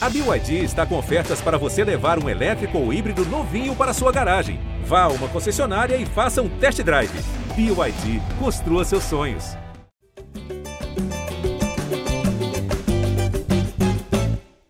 A BYD está com ofertas para você levar um elétrico ou híbrido novinho para sua garagem. Vá a uma concessionária e faça um test drive. BYD, construa seus sonhos.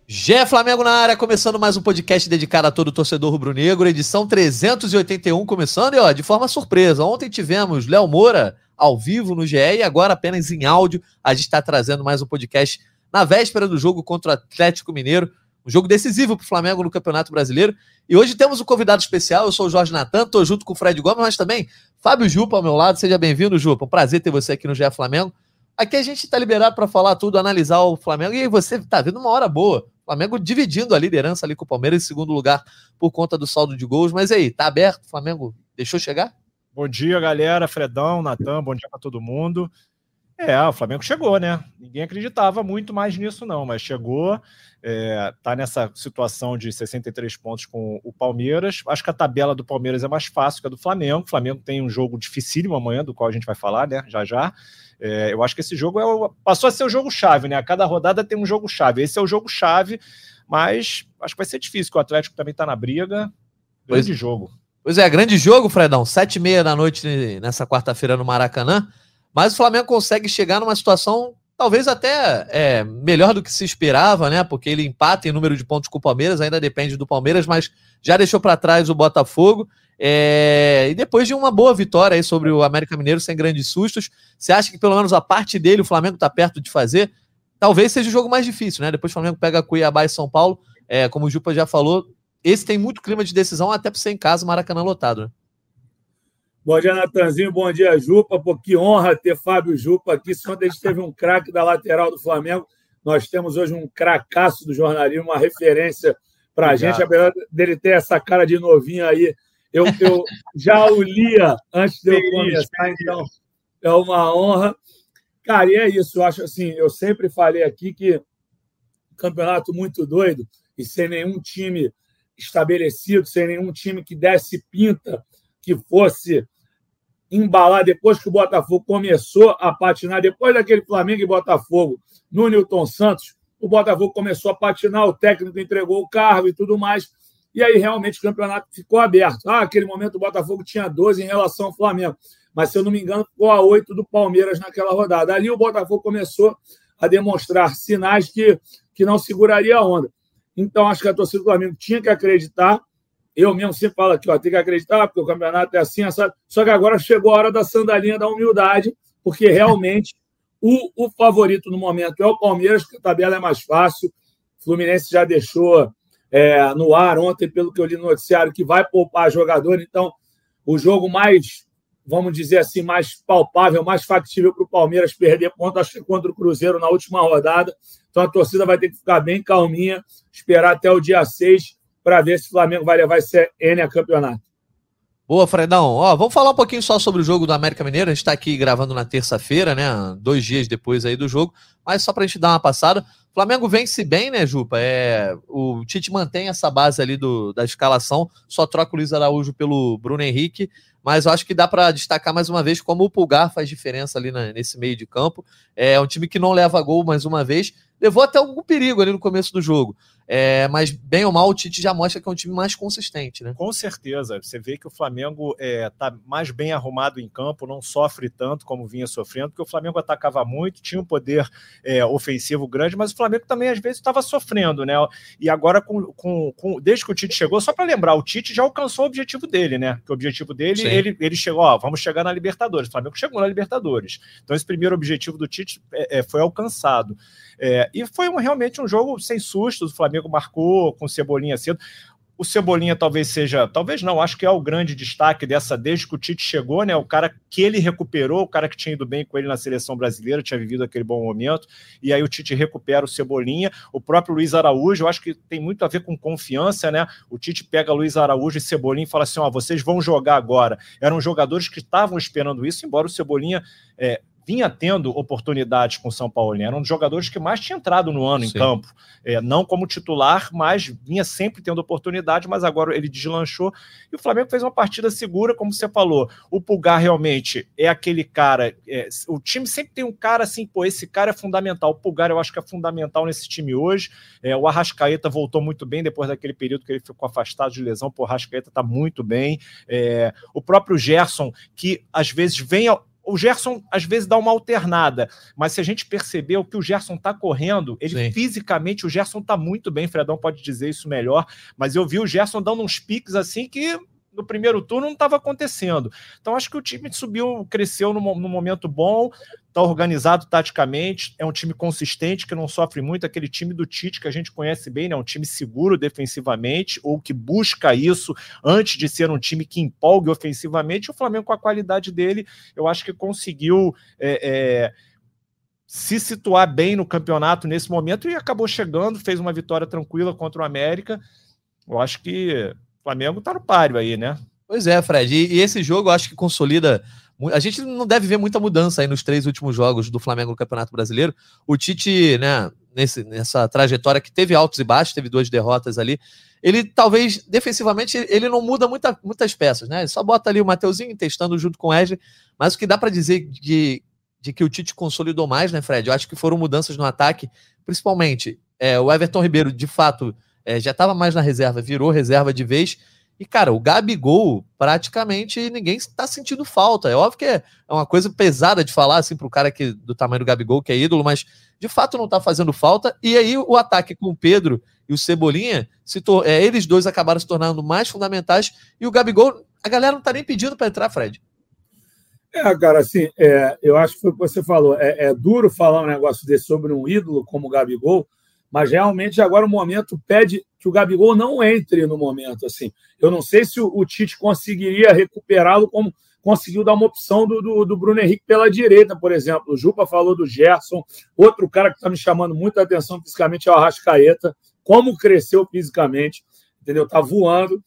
Gé Flamengo na área, começando mais um podcast dedicado a todo torcedor rubro-negro, edição 381 começando e ó, de forma surpresa. Ontem tivemos Léo Moura ao vivo no GE e agora apenas em áudio. A gente está trazendo mais um podcast na véspera do jogo contra o Atlético Mineiro, um jogo decisivo para o Flamengo no Campeonato Brasileiro. E hoje temos um convidado especial, eu sou o Jorge Natan, estou junto com o Fred Gomes, mas também Fábio Jupa ao meu lado. Seja bem-vindo, Jupa. Um prazer ter você aqui no GE Flamengo. Aqui a gente está liberado para falar tudo, analisar o Flamengo, e você está vendo uma hora boa. Flamengo dividindo a liderança ali com o Palmeiras em segundo lugar por conta do saldo de gols. Mas aí, tá aberto? O Flamengo deixou chegar? Bom dia, galera. Fredão, Natan, bom dia para todo mundo. É, o Flamengo chegou, né? Ninguém acreditava muito mais nisso, não, mas chegou, é, tá nessa situação de 63 pontos com o Palmeiras. Acho que a tabela do Palmeiras é mais fácil que a do Flamengo. O Flamengo tem um jogo dificílimo amanhã, do qual a gente vai falar, né? Já já. É, eu acho que esse jogo é o, passou a ser o jogo-chave, né? A cada rodada tem um jogo-chave. Esse é o jogo-chave, mas acho que vai ser difícil, que o Atlético também tá na briga. Grande pois, jogo. Pois é, grande jogo, Fredão. Sete e meia da noite nessa quarta-feira no Maracanã. Mas o Flamengo consegue chegar numa situação talvez até é, melhor do que se esperava, né? Porque ele empata em número de pontos com o Palmeiras, ainda depende do Palmeiras, mas já deixou para trás o Botafogo. É, e depois de uma boa vitória aí sobre o América Mineiro, sem grandes sustos, você acha que pelo menos a parte dele o Flamengo está perto de fazer? Talvez seja o jogo mais difícil, né? Depois o Flamengo pega Cuiabá e São Paulo, é, como o Jupa já falou, esse tem muito clima de decisão, até por ser em casa, Maracanã lotado, né? Bom dia, Natanzinho. Bom dia, Jupa. Pô, que honra ter Fábio Jupa aqui. Se ontem a gente teve um craque da lateral do Flamengo, nós temos hoje um cracaço do jornalismo, uma referência para a gente. Apesar dele ter essa cara de novinho aí, eu, eu já o lia antes de eu começar, então é uma honra. Cara, e é isso. Eu acho assim, eu sempre falei aqui que campeonato muito doido e sem nenhum time estabelecido, sem nenhum time que desse pinta, que fosse embalar depois que o Botafogo começou a patinar, depois daquele Flamengo e Botafogo no Newton Santos, o Botafogo começou a patinar, o técnico entregou o cargo e tudo mais. E aí realmente o campeonato ficou aberto. Ah, aquele momento o Botafogo tinha 12 em relação ao Flamengo, mas se eu não me engano, ficou a 8 do Palmeiras naquela rodada. Ali o Botafogo começou a demonstrar sinais que, que não seguraria a onda. Então, acho que a torcida do Flamengo tinha que acreditar eu mesmo sempre falo aqui, ó, tem que acreditar, porque o campeonato é assim, sabe? Só que agora chegou a hora da sandalinha da humildade, porque realmente o, o favorito no momento é o Palmeiras, porque a tabela é mais fácil. O Fluminense já deixou é, no ar ontem, pelo que eu li no noticiário, que vai poupar jogador. Então, o jogo mais, vamos dizer assim, mais palpável, mais factível para o Palmeiras perder ponto, acho que contra o Cruzeiro na última rodada. Então, a torcida vai ter que ficar bem calminha, esperar até o dia 6 para ver se o Flamengo vai levar esse N a campeonato. Boa, Fredão. Ó, vamos falar um pouquinho só sobre o jogo do América Mineiro. A gente está aqui gravando na terça-feira, né? Dois dias depois aí do jogo. Mas só para a gente dar uma passada. O Flamengo vence bem, né, Jupa? É, o Tite mantém essa base ali do, da escalação, só troca o Luiz Araújo pelo Bruno Henrique. Mas eu acho que dá para destacar mais uma vez como o Pulgar faz diferença ali na, nesse meio de campo. É um time que não leva gol mais uma vez. Levou até algum perigo ali no começo do jogo. É, mas, bem ou mal, o Tite já mostra que é um time mais consistente, né? Com certeza. Você vê que o Flamengo está é, tá mais bem arrumado em campo, não sofre tanto como vinha sofrendo, porque o Flamengo atacava muito, tinha um poder é, ofensivo grande, mas o Flamengo também, às vezes, estava sofrendo, né? E agora, com, com, com, desde que o Tite chegou, só para lembrar, o Tite já alcançou o objetivo dele, né? Que o objetivo dele, ele, ele chegou, ó, vamos chegar na Libertadores. O Flamengo chegou na Libertadores. Então, esse primeiro objetivo do Tite é, é foi alcançado. É, e foi um, realmente um jogo sem sustos. O Flamengo marcou com Cebolinha cedo. O Cebolinha talvez seja, talvez não, acho que é o grande destaque dessa desde que o Tite chegou, né? O cara que ele recuperou, o cara que tinha ido bem com ele na seleção brasileira, tinha vivido aquele bom momento, e aí o Tite recupera o Cebolinha. O próprio Luiz Araújo, eu acho que tem muito a ver com confiança, né? O Tite pega Luiz Araújo e Cebolinha e fala assim: ó, vocês vão jogar agora. Eram jogadores que estavam esperando isso, embora o Cebolinha é, vinha tendo oportunidades com o São Paulo. Era um dos jogadores que mais tinha entrado no ano Sim. em campo. É, não como titular, mas vinha sempre tendo oportunidade, mas agora ele deslanchou. E o Flamengo fez uma partida segura, como você falou. O Pulgar realmente é aquele cara. É, o time sempre tem um cara assim, pô, esse cara é fundamental. O Pulgar eu acho que é fundamental nesse time hoje. É, o Arrascaeta voltou muito bem depois daquele período que ele ficou afastado de lesão. Pô, o Arrascaeta tá muito bem. É, o próprio Gerson, que às vezes vem ao, o Gerson às vezes dá uma alternada, mas se a gente percebeu que o Gerson está correndo, ele Sim. fisicamente, o Gerson está muito bem, Fredão pode dizer isso melhor, mas eu vi o Gerson dando uns piques assim que no primeiro turno não estava acontecendo. Então acho que o time subiu, cresceu no momento bom, está organizado taticamente, é um time consistente que não sofre muito, aquele time do Tite que a gente conhece bem, né? Um time seguro defensivamente ou que busca isso antes de ser um time que empolgue ofensivamente. O Flamengo com a qualidade dele, eu acho que conseguiu é, é, se situar bem no campeonato nesse momento e acabou chegando, fez uma vitória tranquila contra o América. Eu acho que Flamengo tá no páreo aí, né? Pois é, Fred. E, e, esse jogo eu acho que consolida. A gente não deve ver muita mudança aí nos três últimos jogos do Flamengo no Campeonato Brasileiro. O Tite, né, nesse, nessa trajetória que teve altos e baixos, teve duas derrotas ali. Ele talvez, defensivamente, ele não muda muita, muitas peças, né? Ele só bota ali o Mateuzinho testando junto com o Wesley. Mas o que dá para dizer de, de que o Tite consolidou mais, né, Fred? Eu acho que foram mudanças no ataque, principalmente é, o Everton Ribeiro, de fato, é, já estava mais na reserva, virou reserva de vez. E, cara, o Gabigol, praticamente ninguém está sentindo falta. É óbvio que é uma coisa pesada de falar, assim, para o cara que, do tamanho do Gabigol, que é ídolo, mas de fato não está fazendo falta. E aí o ataque com o Pedro e o Cebolinha, se é, eles dois acabaram se tornando mais fundamentais. E o Gabigol, a galera não está nem pedindo para entrar, Fred. É, cara, assim, é, eu acho que foi o que você falou. É, é duro falar um negócio desse sobre um ídolo como o Gabigol, mas realmente agora o momento pede que o Gabigol não entre no momento. assim. Eu não sei se o, Tite conseguiria recuperá-lo como conseguiu dar uma opção do, do, do, Bruno Henrique pela direita, por exemplo. O Jupa falou do Gerson. Outro cara que está me chamando muita atenção fisicamente é o Arrascaeta. Como cresceu fisicamente, entendeu? Está voando.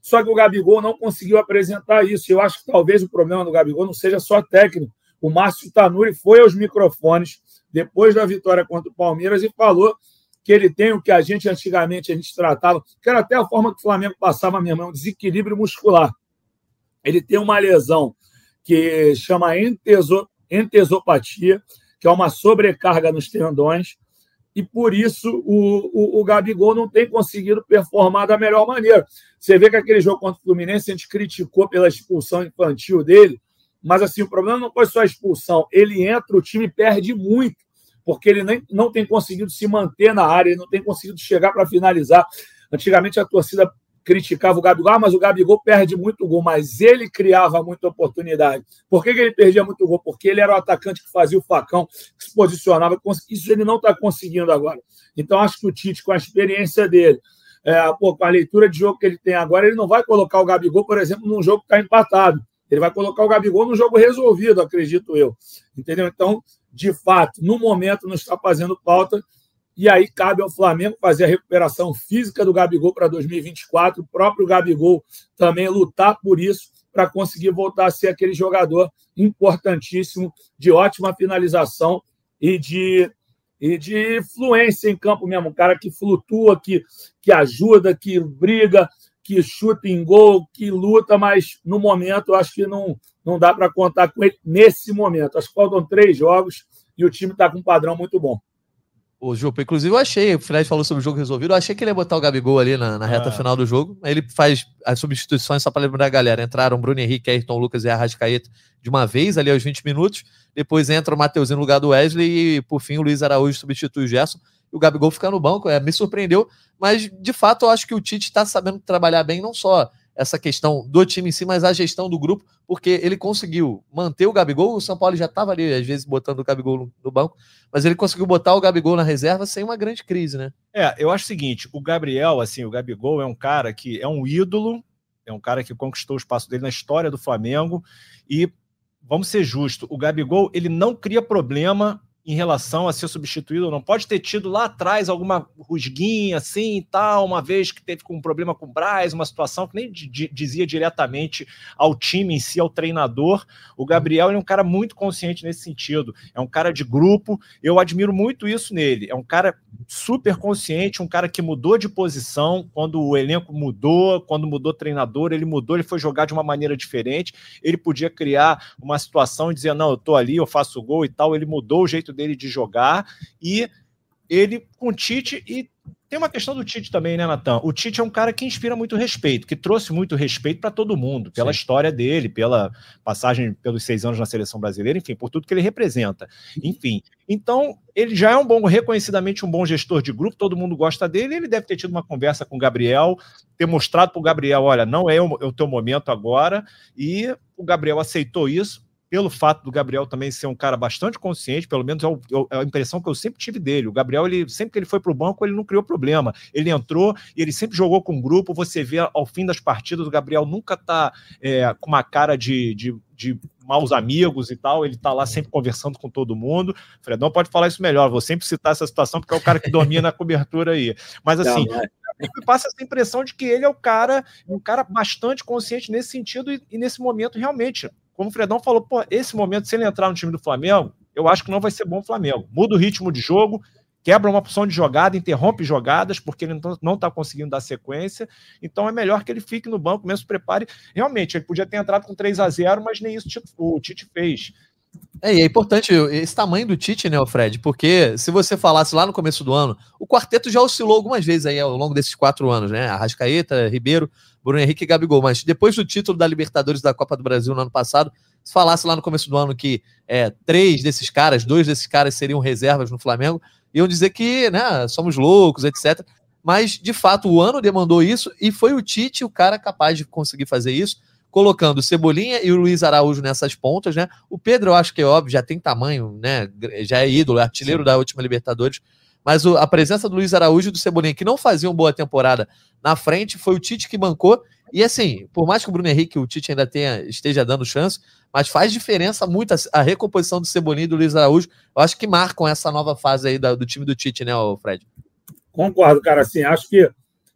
Só que o Gabigol não conseguiu apresentar isso. Eu acho que talvez o problema do Gabigol não seja só técnico. O Márcio Tanuri foi aos microfones depois da vitória contra o Palmeiras e falou que ele tem o que a gente antigamente a gente tratava, que era até a forma que o Flamengo passava mesmo, é um desequilíbrio muscular. Ele tem uma lesão que chama enteso, entesopatia, que é uma sobrecarga nos tendões, e por isso o, o, o, Gabigol não tem conseguido performar da melhor maneira. Você vê que aquele jogo contra o Fluminense a gente criticou pela expulsão infantil dele, mas assim, o problema não foi só a expulsão, ele entra, o time perde muito porque ele nem, não tem conseguido se manter na área, ele não tem conseguido chegar para finalizar. Antigamente a torcida criticava o Gabigol, ah, mas o Gabigol perde muito gol, mas ele criava muita oportunidade. Por que, que ele perdia muito gol? Porque ele era o atacante que fazia o facão, que se posicionava. Isso ele não está conseguindo agora. Então, acho que o Tite, com a experiência dele, é, pô, com a leitura de jogo que ele tem agora, ele não vai colocar o Gabigol, por exemplo, num jogo que está empatado. Ele vai colocar o Gabigol num jogo resolvido, acredito eu. Entendeu? Então, de fato, no momento não está fazendo falta. E aí cabe ao Flamengo fazer a recuperação física do Gabigol para 2024, o próprio Gabigol também lutar por isso para conseguir voltar a ser aquele jogador importantíssimo, de ótima finalização e de, e de fluência em campo mesmo, um cara que flutua, que, que ajuda, que briga, que chuta em gol, que luta, mas no momento acho que não, não dá para contar com ele nesse momento. Acho que faltam três jogos e o time está com um padrão muito bom. O Jupa, inclusive eu achei, o Fred falou sobre o jogo resolvido, eu achei que ele ia botar o Gabigol ali na, na reta ah. final do jogo. Ele faz as substituições, só para lembrar a galera. Entraram Bruno Henrique, Ayrton Lucas e Arrascaeta de uma vez, ali aos 20 minutos. Depois entra o Mateuzinho no lugar do Wesley e, por fim, o Luiz Araújo substitui o Gerson. E o Gabigol fica no banco, é, me surpreendeu, mas de fato eu acho que o Tite está sabendo trabalhar bem, não só essa questão do time em si, mas a gestão do grupo, porque ele conseguiu manter o Gabigol, o São Paulo já estava ali, às vezes, botando o Gabigol no, banco, mas ele conseguiu botar o Gabigol na reserva sem uma grande crise, né? É, eu acho o seguinte, o Gabriel, assim, o Gabigol é um cara que é um ídolo, é um cara que conquistou o espaço dele na história do Flamengo, e vamos ser justos, o Gabigol, ele não cria problema em relação a ser substituído ou não. Pode ter tido lá atrás alguma rusguinha assim e tal, uma vez que teve um problema com o Braz, uma situação que nem dizia diretamente ao time em si, ao treinador. O Gabriel é um cara muito consciente nesse sentido. É um cara de grupo, eu admiro muito isso nele. É um cara super consciente, um cara que mudou de posição quando o elenco mudou, quando mudou treinador, ele mudou, ele foi jogar de uma maneira diferente. Ele podia criar uma situação e dizer: Não, eu tô ali, eu faço gol e tal. Ele mudou o jeito dele de jogar e ele com o Tite e tem uma questão do Tite também, né, Natan? O Tite é um cara que inspira muito respeito, que trouxe muito respeito para todo mundo, pela Sim. história dele, pela passagem pelos seis anos na seleção brasileira, enfim, por tudo que ele representa. Enfim, então ele já é um bom, reconhecidamente um bom gestor de grupo, todo mundo gosta dele. Ele deve ter tido uma conversa com o Gabriel, ter mostrado para o Gabriel: olha, não é o, é o teu momento agora, e o Gabriel aceitou isso pelo fato do Gabriel também ser um cara bastante consciente, pelo menos é, é, é a impressão que eu sempre tive dele. O Gabriel, ele sempre que ele foi para o banco, ele não criou problema. Ele entrou e ele sempre jogou com o grupo. Você vê ao fim das partidas, o Gabriel nunca está é, com uma cara de, de, de maus amigos e tal, ele tá lá sempre conversando com todo mundo. Fredão pode falar isso melhor, vou sempre citar essa situação porque é o cara que domina a cobertura aí. Mas assim, não, me passa essa impressão de que ele é o cara, um cara bastante consciente nesse sentido e, e nesse momento realmente como o Fredão falou, pô, esse momento, se ele entrar no time do Flamengo, eu acho que não vai ser bom o Flamengo. Muda o ritmo de jogo, quebra uma opção de jogada, interrompe jogadas, porque ele não está conseguindo dar sequência. Então é melhor que ele fique no banco, mesmo se prepare. Realmente, ele podia ter entrado com 3 a 0 mas nem isso o Tite fez. É, e é importante esse tamanho do Tite, né, Fred? Porque se você falasse lá no começo do ano, o quarteto já oscilou algumas vezes aí ao longo desses quatro anos, né? Arrascaeta, Ribeiro, Bruno Henrique e Gabigol. Mas depois do título da Libertadores da Copa do Brasil no ano passado, se falasse lá no começo do ano que é, três desses caras, dois desses caras seriam reservas no Flamengo, iam dizer que né, somos loucos, etc. Mas, de fato, o ano demandou isso e foi o Tite o cara capaz de conseguir fazer isso colocando o Cebolinha e o Luiz Araújo nessas pontas, né? O Pedro, eu acho que é óbvio, já tem tamanho, né? Já é ídolo, é artilheiro Sim. da última Libertadores. Mas o, a presença do Luiz Araújo e do Cebolinha, que não faziam boa temporada na frente, foi o Tite que bancou. E assim, por mais que o Bruno Henrique, o Tite ainda tenha, esteja dando chance, mas faz diferença muito a, a recomposição do Cebolinha e do Luiz Araújo. Eu acho que marcam essa nova fase aí da, do time do Tite, né, Fred? Concordo, cara. Assim, acho que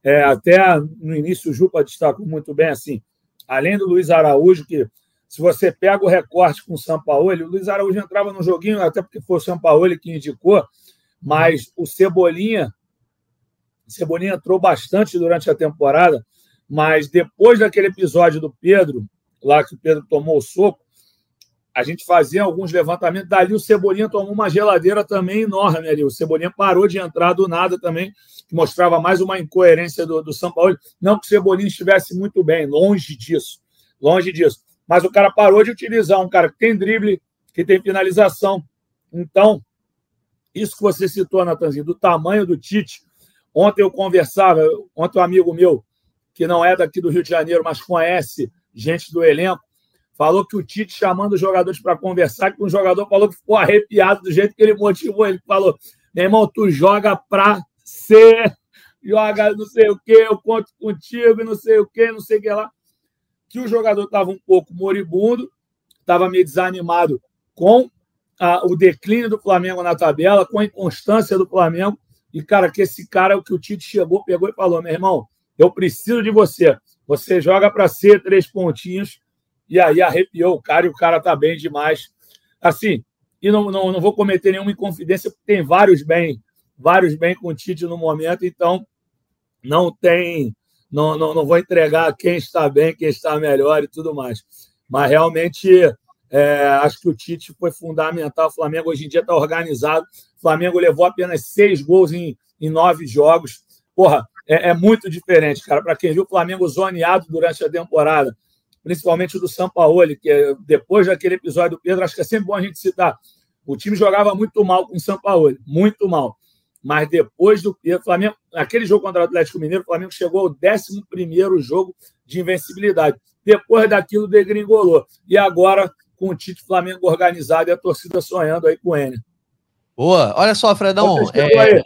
é, até no início o Jupa destacou muito bem assim além do Luiz Araújo, que se você pega o recorte com o São Paulo, o Luiz Araújo entrava no joguinho, até porque foi o São Paulo que indicou, mas o Cebolinha, o Cebolinha entrou bastante durante a temporada, mas depois daquele episódio do Pedro, lá que o Pedro tomou o soco, a gente fazia alguns levantamentos. Dali o Cebolinha tomou uma geladeira também enorme ali. O Cebolinha parou de entrar do nada também, que mostrava mais uma incoerência do, do São Paulo. Não que o Cebolinha estivesse muito bem, longe disso. Longe disso. Mas o cara parou de utilizar um cara que tem drible, que tem finalização. Então, isso que você citou, Natanzinho, do tamanho do Tite. Ontem eu conversava, ontem um amigo meu, que não é daqui do Rio de Janeiro, mas conhece gente do elenco, falou que o Tite chamando os jogadores para conversar, que um jogador falou que ficou arrepiado do jeito que ele motivou. Ele falou: meu irmão, tu joga para ser, joga não sei o que, eu conto contigo, não sei o que, não sei o que lá. Que o jogador estava um pouco moribundo, estava meio desanimado com o declínio do Flamengo na tabela, com a inconstância do Flamengo. E, cara, que esse cara, o que o Tite chegou, pegou e falou: meu irmão, eu preciso de você. Você joga para ser três pontinhos e aí arrepiou o cara e o cara tá bem demais. Assim, e não, não, não vou cometer nenhuma inconfidência, porque tem vários bem, vários bem com o Tite no momento, então não tem, não, não, não vou entregar quem está bem, quem está melhor e tudo mais. Mas realmente é, acho que o Tite foi fundamental. O Flamengo hoje em dia está organizado. O Flamengo levou apenas seis gols em, em nove jogos. Porra, é, é muito diferente, cara. Para quem viu o Flamengo zoneado durante a temporada, principalmente o do Sampaoli, que é, depois daquele episódio do Pedro, acho que é sempre bom a gente citar. O time jogava muito mal com o Sampaoli, muito mal. Mas depois do Pedro, Flamengo, naquele jogo contra o Atlético Mineiro, o Flamengo chegou ao 11 jogo de invencibilidade. Depois daquilo, degringolou. E agora, com o Tite Flamengo organizado e a torcida sonhando aí com ele. Boa. Olha só, Fredão. É...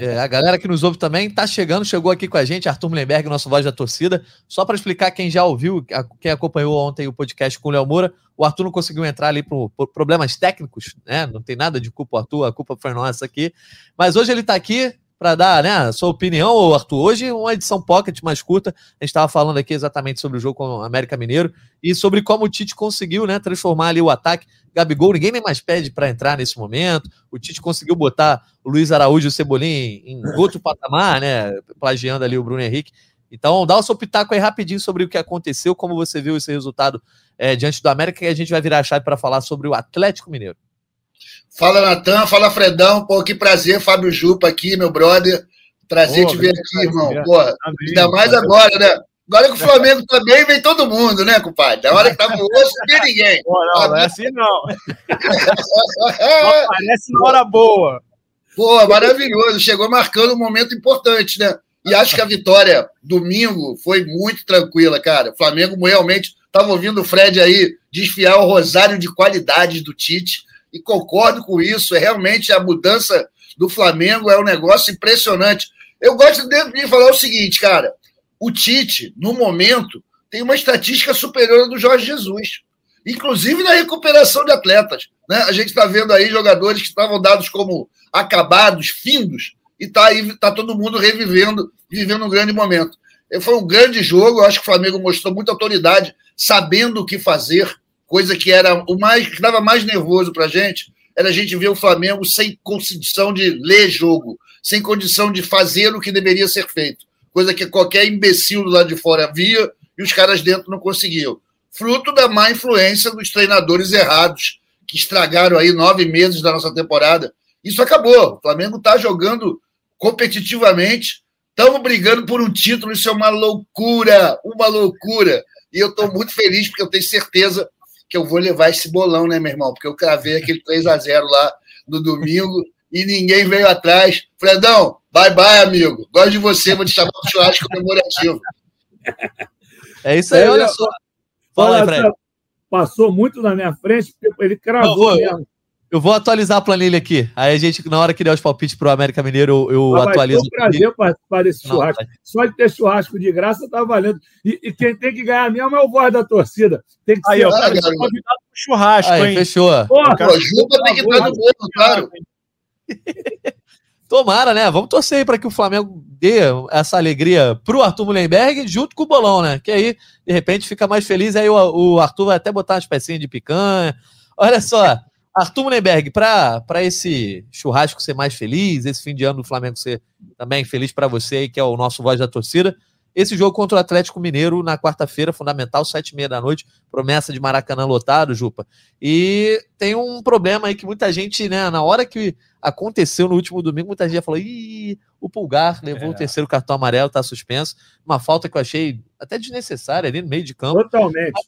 É, a galera que nos ouve também tá chegando, chegou aqui com a gente, Arthur Mullenberg, nosso voz da torcida. Só para explicar quem já ouviu, quem acompanhou ontem o podcast com o Léo Moura, o Arthur não conseguiu entrar ali por, por, problemas técnicos, né? Não tem nada de culpa, Arthur, a culpa foi nossa aqui. Mas hoje ele tá aqui para dar né, a sua opinião, Arthur. Hoje, uma edição pocket mais curta. A gente estava falando aqui exatamente sobre o jogo com o América Mineiro e sobre como o Tite conseguiu né, transformar ali o ataque. Gabigol, ninguém nem mais pede para entrar nesse momento. O Tite conseguiu botar o Luiz Araújo e o Cebolinha em outro patamar, né? Plagiando ali o Bruno Henrique. Então, dá o seu pitaco aí rapidinho sobre o que aconteceu, como você viu esse resultado é, diante do América, e a gente vai virar a chave para falar sobre o Atlético Mineiro. Fala, Natan. Fala, Fredão. Pô, que prazer, Fábio Jupa aqui, meu brother. Prazer te ver aqui, irmão. Pô, ainda mais agora, né? Agora que o Flamengo também vem todo mundo, né, compadre? Da hora que tá no osso, não tem ninguém. Pô, não, não é assim não. Parece na hora boa. Pô, maravilhoso. Chegou marcando um momento importante, né? E acho que a vitória domingo foi muito tranquila, cara. O Flamengo realmente estava ouvindo o Fred aí desfiar o rosário de qualidades do Tite e concordo com isso. É realmente a mudança do Flamengo é um negócio impressionante. Eu gosto de falar o seguinte, cara. O Tite, no momento, tem uma estatística superior à do Jorge Jesus, inclusive na recuperação de atletas. Né? A gente está vendo aí jogadores que estavam dados como acabados, findos, e está aí tá todo mundo revivendo, vivendo um grande momento. Foi um grande jogo, eu acho que o Flamengo mostrou muita autoridade, sabendo o que fazer, coisa que era o mais que dava mais nervoso para a gente, era a gente ver o Flamengo sem condição de ler jogo, sem condição de fazer o que deveria ser feito, coisa que qualquer imbecil lado de fora via e os caras dentro não conseguiam. Fruto da má influência dos treinadores errados, que estragaram aí nove meses da nossa temporada. Isso acabou. O Flamengo está jogando competitivamente, estamos brigando por um título, isso é uma loucura, uma loucura. E eu estou muito feliz, porque eu tenho certeza que eu vou levar esse bolão, né, meu irmão? Porque eu cravei aquele 3 a 0 lá no domingo e ninguém veio atrás. Fredão, bye bye, amigo. Gosto de você, vou te chamar para churrasco comemorativo. É isso aí, olha só. Fala aí, Fred. Passou muito na minha frente, porque ele cravou mesmo. Eu vou atualizar a planilha aqui. Aí a gente, na hora que der os palpites para o América Mineiro, eu, eu ah, atualizo. Foi um prazer participar desse Não, churrasco. Vai. Só de ter churrasco de graça tá valendo. E, e, quem tem que ganhar mesmo é o voz da torcida. Tem que aí, ser. Aí, eu quero convidado para churrasco, aí, hein? Fechou. Porra, o Juba tem que estar no bolo, claro. Tomara, né? Vamos torcer aí para que o Flamengo dê essa alegria pro Arthur Mullenberg junto com o Bolão, né? Que aí, de repente, fica mais feliz. Aí o, o Arthur vai até botar umas pecinhas de picanha. Olha só. Arthur Mullenberg, para esse churrasco ser mais feliz, esse fim de ano do Flamengo ser também feliz para você aí, que é o nosso voz da torcida, esse jogo contra o Atlético Mineiro na quarta-feira, fundamental, sete e meia da noite, promessa de Maracanã lotado, Jupa. E tem um problema aí que muita gente, né, na hora que aconteceu no último domingo, muita gente falou, ih, o Pulgar levou é. o terceiro cartão amarelo, tá suspenso. Uma falta que eu achei até desnecessária ali no meio de campo. Totalmente.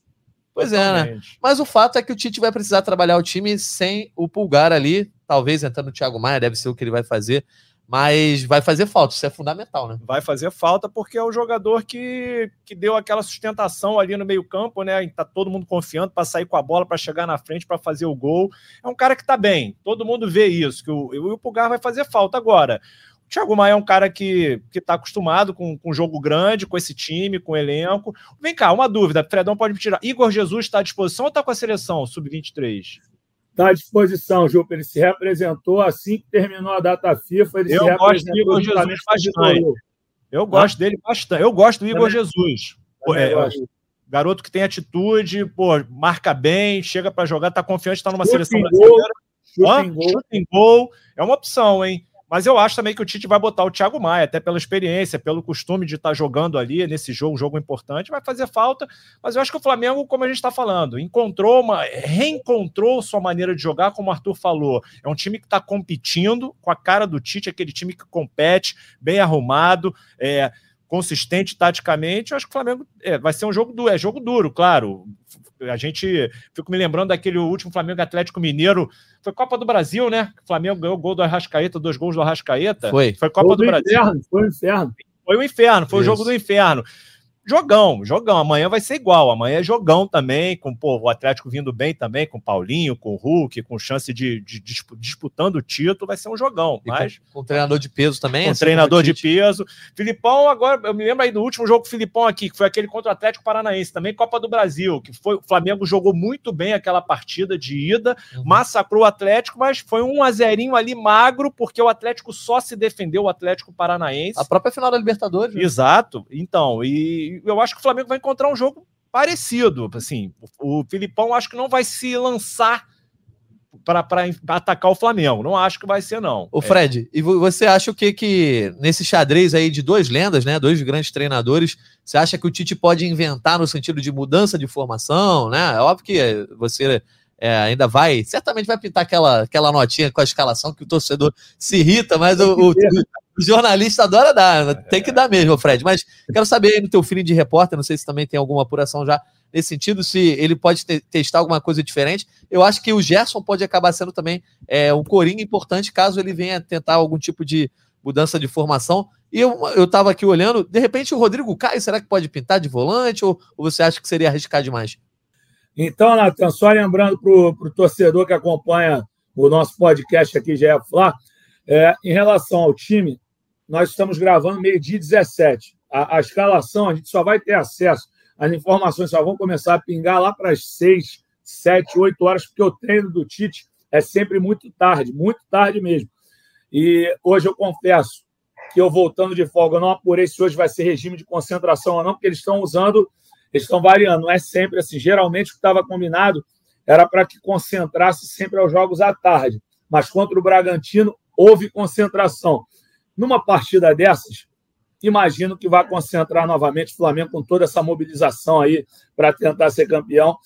Pois é, né? Mas o fato é que o Tite vai precisar trabalhar o time sem o Pulgar ali, talvez entrando o Thiago Maia, deve ser o que ele vai fazer, mas vai fazer falta, isso é fundamental, né? Vai fazer falta porque é o jogador que, que deu aquela sustentação ali no meio-campo, né? Tá todo mundo confiando para sair com a bola, para chegar na frente, para fazer o gol. É um cara que tá bem, todo mundo vê isso, que o, o Pulgar vai fazer falta agora. Thiago Maia é um cara que está acostumado com, com jogo grande, com esse time, com o elenco. Vem cá, uma dúvida, Fredão pode me tirar. Igor Jesus está à disposição ou está com a seleção sub-23? Está à disposição, Ju. Ele se representou assim que terminou a data FIFA. Ele Eu se gosto do Igor Jesus bastante. Eu gosto ah? dele bastante. Eu gosto do Igor Também. Jesus. é, garoto que tem atitude, pô, marca bem, chega para jogar, está confiante, está numa Chute seleção brasileira. Chute em gol. É uma opção, hein? Mas eu acho também que o Tite vai botar o Thiago Maia, até pela experiência, pelo costume de estar jogando ali nesse jogo, um jogo importante, vai fazer falta. Mas eu acho que o Flamengo, como a gente está falando, encontrou uma. reencontrou sua maneira de jogar, como o Arthur falou. É um time que está competindo com a cara do Tite, aquele time que compete, bem arrumado. É, consistente taticamente, eu acho que o Flamengo é, vai ser um jogo duro, é jogo duro, claro. A gente fico me lembrando daquele último Flamengo Atlético Mineiro, foi Copa do Brasil, né? O Flamengo ganhou o gol do Arrascaeta, dois gols do Arrascaeta. Foi. Foi Copa foi do, do Brasil. Inferno, foi o inferno. Foi o inferno, foi Isso. o jogo do inferno. Jogão, jogão. Amanhã vai ser igual. Amanhã é jogão também, com pô, o Atlético vindo bem também, com o Paulinho, com o Hulk, com chance de, de, de disputando o título, vai ser um jogão. mas com, com treinador de peso também. Com assim treinador de peso. Filipão, agora, eu me lembro aí do último jogo com o Filipão aqui, que foi aquele contra o Atlético Paranaense, também Copa do Brasil, que foi o Flamengo jogou muito bem aquela partida de ida, uhum. massacrou o Atlético, mas foi um a zerinho ali magro, porque o Atlético só se defendeu, o Atlético Paranaense. A própria final da Libertadores. Né? Exato. Então, e eu acho que o Flamengo vai encontrar um jogo parecido. Assim, o, o Filipão acho que não vai se lançar para atacar o Flamengo. Não acho que vai ser, não. O Fred, é. e você acha o que que nesse xadrez aí de duas lendas, né? Dois grandes treinadores, você acha que o Tite pode inventar no sentido de mudança de formação, né? É óbvio que você é, ainda vai, certamente vai pintar aquela, aquela notinha com a escalação que o torcedor se irrita, mas o, o, o jornalista adora dar, né? tem que dar mesmo, Fred. Mas quero saber aí no teu feeling de repórter, não sei se também tem alguma apuração já nesse sentido, se ele pode te testar alguma coisa diferente. Eu acho que o Gerson pode acabar sendo também é, um coringa importante caso ele venha tentar algum tipo de mudança de formação. E eu, eu aqui olhando, de repente o Rodrigo Caio, será que pode pintar de volante ou, ou você acha que seria arriscar demais? Então, Natan, só lembrando para o torcedor que acompanha o nosso podcast aqui, já é Flá, é, em relação ao time, nós estamos gravando meio-dia 17. A, a, escalação, a gente só vai ter acesso, as informações só vão começar a pingar lá para as 6, 7, 8 horas, porque o treino do Tite é sempre muito tarde, muito tarde mesmo. E hoje eu confesso que eu voltando de folga, eu não apurei se hoje vai ser regime de concentração ou não, porque eles estão usando eles estão variando, não é sempre assim. Geralmente o que estava combinado era para que concentrasse sempre aos jogos à tarde, mas contra o Bragantino houve concentração. Numa partida dessas, imagino que vai concentrar novamente o Flamengo com toda essa mobilização aí para tentar ser campeão.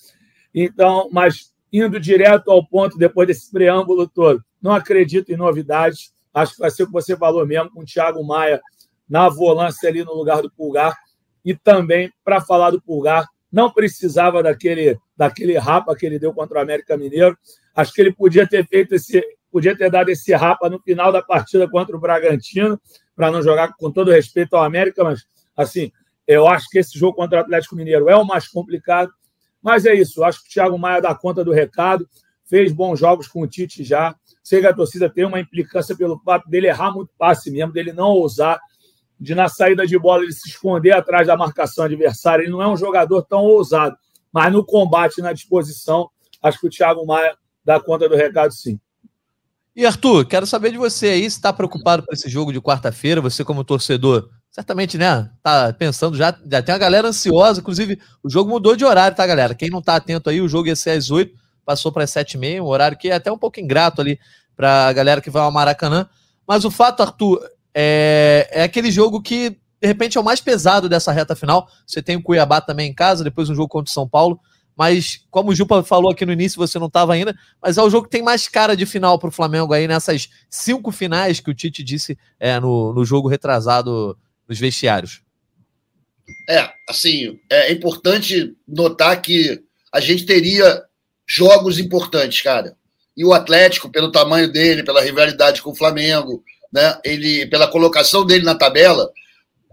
Então, mas indo direto ao ponto depois desse preâmbulo todo, não acredito em novidades. Acho que vai ser o que você falou mesmo, com o Thiago Maia na volância ali no lugar do Pulgar e também para falar do Pulgar, não precisava daquele, daquele rapa que ele deu contra o América Mineiro. Acho que ele podia ter feito esse, podia ter dado esse rapa no final da partida contra o Bragantino, para não jogar com todo respeito ao América, mas assim, eu acho que esse jogo contra o Atlético Mineiro é o mais complicado. Mas é isso, acho que o Thiago Maia dá conta do recado, fez bons jogos com o Tite já. Sei que a torcida tem uma implicância pelo fato dele errar muito passe mesmo, dele não ousar de na saída de bola ele se esconder atrás da marcação adversária. Ele não é um jogador tão ousado, mas no combate, na disposição, acho que o Thiago Maia dá conta do recado sim. E Arthur, quero saber de você aí, se está preocupado com esse jogo de quarta-feira, você como torcedor, certamente, né, tá pensando já, já tem uma galera ansiosa, inclusive o jogo mudou de horário, tá, galera? Quem não tá atento aí, o jogo ia ser às 8, passou para as 7h30, um horário que é até um pouco ingrato ali para a galera que vai ao Maracanã. Mas o fato, Arthur, é, é aquele jogo que, de repente, é o mais pesado dessa reta final. Você tem o Cuiabá também em casa, depois um jogo contra o São Paulo. Mas, como o Jupa falou aqui no início, você não estava ainda, mas é o jogo que tem mais cara de final para o Flamengo aí nessas cinco finais que o Tite disse é, no, no jogo retrasado nos vestiários. É, assim, é importante notar que a gente teria jogos importantes, cara. E o Atlético, pelo tamanho dele, pela rivalidade com o Flamengo, né, ele, pela colocação dele na tabela,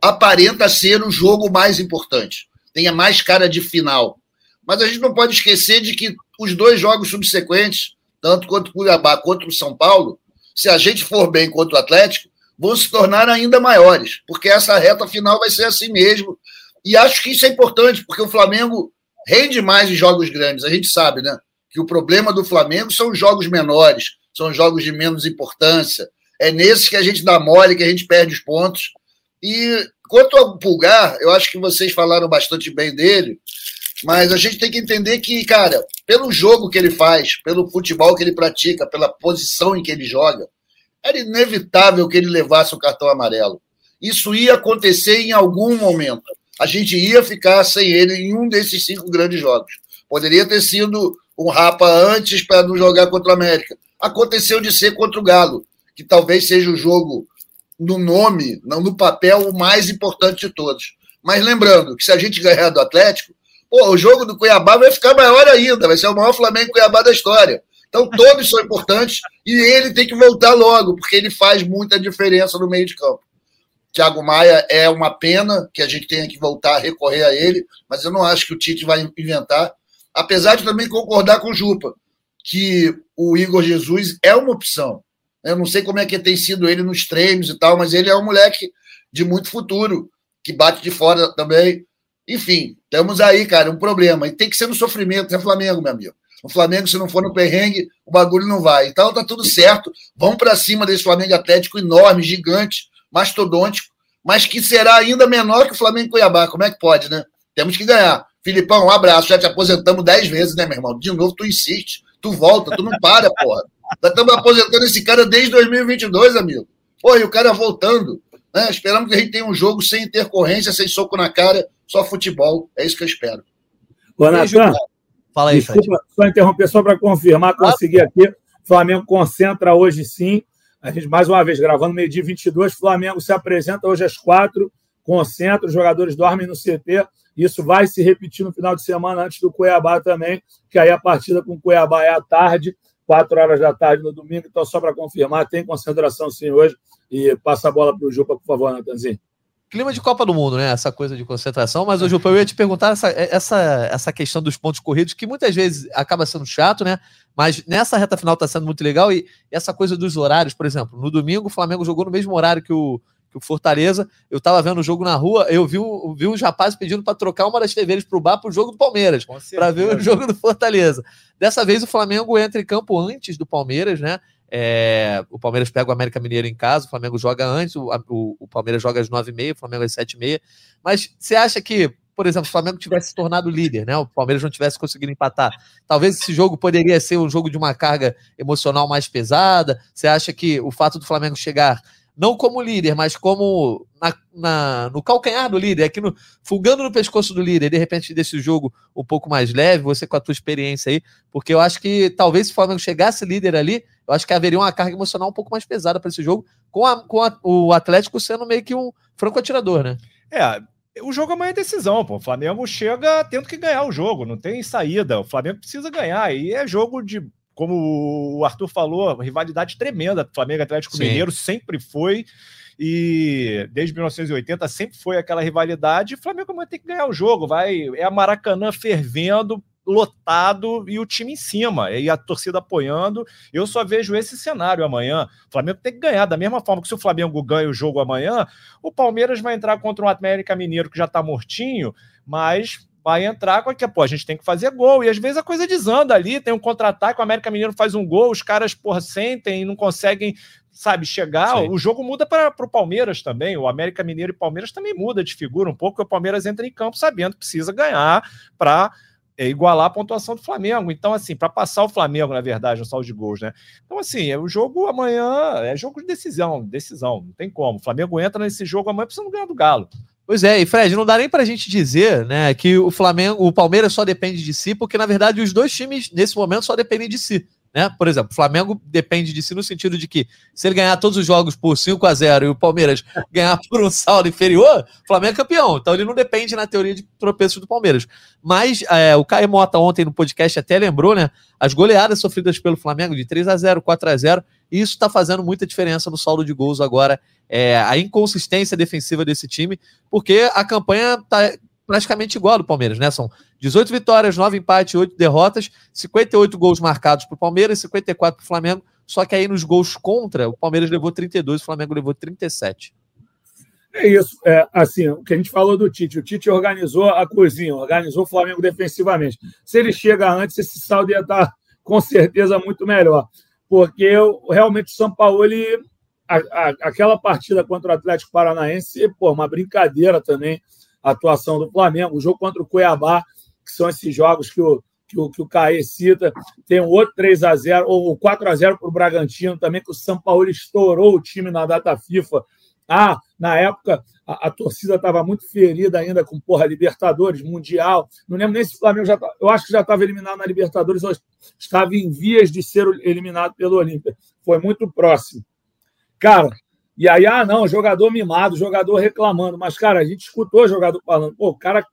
aparenta ser o jogo mais importante. Tenha mais cara de final. Mas a gente não pode esquecer de que os dois jogos subsequentes, tanto contra o Cuiabá quanto o São Paulo, se a gente for bem contra o Atlético, vão se tornar ainda maiores, porque essa reta final vai ser assim mesmo. E acho que isso é importante, porque o Flamengo rende mais em jogos grandes. A gente sabe, né? Que o problema do Flamengo são os jogos menores, são jogos de menos importância, é nesses que a gente dá mole, que a gente perde os pontos. E quanto ao Pulgar, eu acho que vocês falaram bastante bem dele, mas a gente tem que entender que, cara, pelo jogo que ele faz, pelo futebol que ele pratica, pela posição em que ele joga, era inevitável que ele levasse o cartão amarelo. Isso ia acontecer em algum momento. A gente ia ficar sem ele em um desses cinco grandes jogos. Poderia ter sido um rapa antes para não jogar contra o América. Aconteceu de ser contra o Galo que talvez seja o jogo no nome, não no papel, o mais importante de todos. Mas lembrando que se a gente ganhar do Atlético, o jogo do Cuiabá vai ficar maior ainda, vai ser o maior Flamengo Cuiabá da história. Então todos são importantes e ele tem que voltar logo, porque ele faz muita diferença no meio de campo. Thiago Maia é uma pena que a gente tenha que voltar a recorrer a ele, mas eu não acho que o Tite vai inventar. Apesar de também concordar com o Jupa, que o Igor Jesus é uma opção. Eu não sei como é que tem sido ele nos treinos e tal, mas ele é um moleque de muito futuro, que bate de fora também. Enfim, temos aí, cara, um problema. E tem que ser no sofrimento, é Flamengo, meu amigo. O Flamengo, se não for no perrengue, o bagulho não vai. Então tá tudo certo. Vamos para cima desse Flamengo Atlético enorme, gigante, mastodôntico, mas que será ainda menor que o Flamengo Cuiabá. Como é que pode, né? Temos que ganhar. Filipão, um abraço. Já te aposentamos dez vezes, né, meu irmão? De novo, tu insiste, tu volta, tu não para, porra. Nós estamos aposentando esse cara desde 2022, amigo. Pô, e o cara voltando. Né? Esperamos que a gente tenha um jogo sem intercorrência, sem soco na cara, só futebol. É isso que eu espero. Ô, Natan, Fala aí, Desculpa, Fred. só interromper, só para confirmar, consegui aqui. Flamengo concentra hoje sim. A gente, mais uma vez, gravando meio-dia 22. Flamengo se apresenta hoje às quatro, concentra, os jogadores dormem no CT. Isso vai se repetir no final de semana antes do Cuiabá também, que aí a partida com o Cuiabá é à tarde, quatro horas da tarde no domingo. Então, só para confirmar, tem concentração sim hoje. E passa a bola para o Jupa, por favor, Natanzinho clima de Copa do Mundo, né? Essa coisa de concentração. Mas hoje eu ia te perguntar essa, essa, essa questão dos pontos corridos, que muitas vezes acaba sendo chato, né? Mas nessa reta final tá sendo muito legal. E essa coisa dos horários, por exemplo, no domingo o Flamengo jogou no mesmo horário que o, que o Fortaleza. Eu tava vendo o jogo na rua, eu vi, vi uns rapazes pedindo para trocar uma das TVs pro bar pro jogo do Palmeiras, para ver o jogo do Fortaleza. Dessa vez o Flamengo entra em campo antes do Palmeiras, né? É, o Palmeiras pega o América Mineiro em casa, o Flamengo joga antes, o, o, o Palmeiras joga às 9h30, o Flamengo às 7h30. Mas você acha que, por exemplo, se o Flamengo tivesse se tornado líder, né? O Palmeiras não tivesse conseguido empatar. Talvez esse jogo poderia ser um jogo de uma carga emocional mais pesada. Você acha que o fato do Flamengo chegar não como líder, mas como na, na, no calcanhar do líder, aqui no, fugando no pescoço do líder, de repente desse jogo um pouco mais leve, você com a tua experiência aí, porque eu acho que talvez se o Flamengo chegasse líder ali, eu acho que haveria uma carga emocional um pouco mais pesada para esse jogo, com, a, com a, o Atlético sendo meio que um franco atirador, né? É, o jogo é decisão, pô. O Flamengo chega tendo que ganhar o jogo, não tem saída. O Flamengo precisa ganhar. E é jogo de, como o Arthur falou, rivalidade tremenda. Flamengo Atlético Sim. Mineiro sempre foi. E desde 1980 sempre foi aquela rivalidade. O Flamengo amanhã tem que ganhar o jogo. Vai, é a Maracanã fervendo lotado e o time em cima, e a torcida apoiando. Eu só vejo esse cenário amanhã. O Flamengo tem que ganhar, da mesma forma que se o Flamengo ganha o jogo amanhã, o Palmeiras vai entrar contra o América Mineiro que já está mortinho, mas vai entrar com aqui, pô, a gente tem que fazer gol. E às vezes a coisa desanda ali, tem um contra-ataque, o América Mineiro faz um gol, os caras, porra, sentem e não conseguem, sabe, chegar. Sim. O jogo muda para o Palmeiras também. O América Mineiro e Palmeiras também muda de figura um pouco, porque o Palmeiras entra em campo sabendo que precisa ganhar para é, igualar a pontuação do Flamengo. Então, assim, para passar o Flamengo, na verdade, no saldo de gols, né? Então, assim, é, o jogo amanhã é jogo de decisão, decisão, não tem como. O Flamengo entra nesse jogo amanhã precisando ganhar do Galo. Pois é, e Fred, não dá nem pra gente dizer, né, que o Flamengo, o Palmeiras só depende de si, porque na verdade os dois times nesse momento só dependem de si. Né? Por exemplo, o Flamengo depende de si no sentido de que se ele ganhar todos os jogos por 5 a 0 e o Palmeiras ganhar por um saldo inferior, o Flamengo é campeão. Então ele não depende na teoria de tropeços do Palmeiras. Mas é, o Caio Mota ontem no podcast até lembrou, né? As goleadas sofridas pelo Flamengo de 3 a 0 4 a 0 e isso está fazendo muita diferença no saldo de gols agora. É, a inconsistência defensiva desse time, porque a campanha está praticamente igual do Palmeiras, né? São 18 vitórias, 9 empates, 8 derrotas, 58 gols marcados para o Palmeiras, 54 para o Flamengo. Só que aí nos gols contra, o Palmeiras levou 32, o Flamengo levou 37. É isso. É, assim, o que a gente falou do Tite. O Tite organizou a cozinha, organizou o Flamengo defensivamente. Se ele chega antes, esse saldo ia estar com certeza muito melhor. Porque realmente o São Paulo, ele, a, a, aquela partida contra o Atlético Paranaense, pô, uma brincadeira também atuação do Flamengo. O jogo contra o Cuiabá, que são esses jogos que o, que o, que o Caê cita. Tem um outro 3 a 0 ou 4 a 0 para o Bragantino também, que o São Paulo estourou o time na data FIFA. Ah, na época a, a torcida estava muito ferida ainda com porra Libertadores, Mundial. Não lembro nem se o Flamengo já tá, eu acho que já estava eliminado na Libertadores, ou estava em vias de ser eliminado pelo Olímpia. Foi muito próximo. Cara, e aí, ah, não, jogador mimado, jogador reclamando. Mas, cara, a gente escutou o jogador falando, pô, o cara